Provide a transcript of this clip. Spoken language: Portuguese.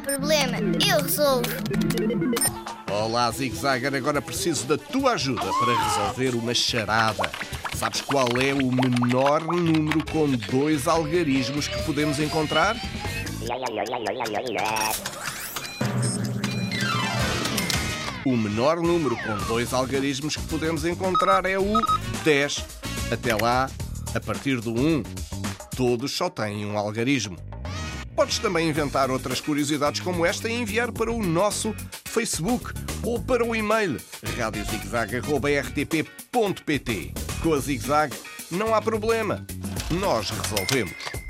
problema, eu resolvo. Olá, Zig Zagger, agora preciso da tua ajuda para resolver uma charada. Sabes qual é o menor número com dois algarismos que podemos encontrar? O menor número com dois algarismos que podemos encontrar é o 10. Até lá, a partir do 1, todos só têm um algarismo. Podes também inventar outras curiosidades como esta e enviar para o nosso Facebook ou para o e-mail radiozigzag.rtp.pt. Com a Zig Zag não há problema, nós resolvemos.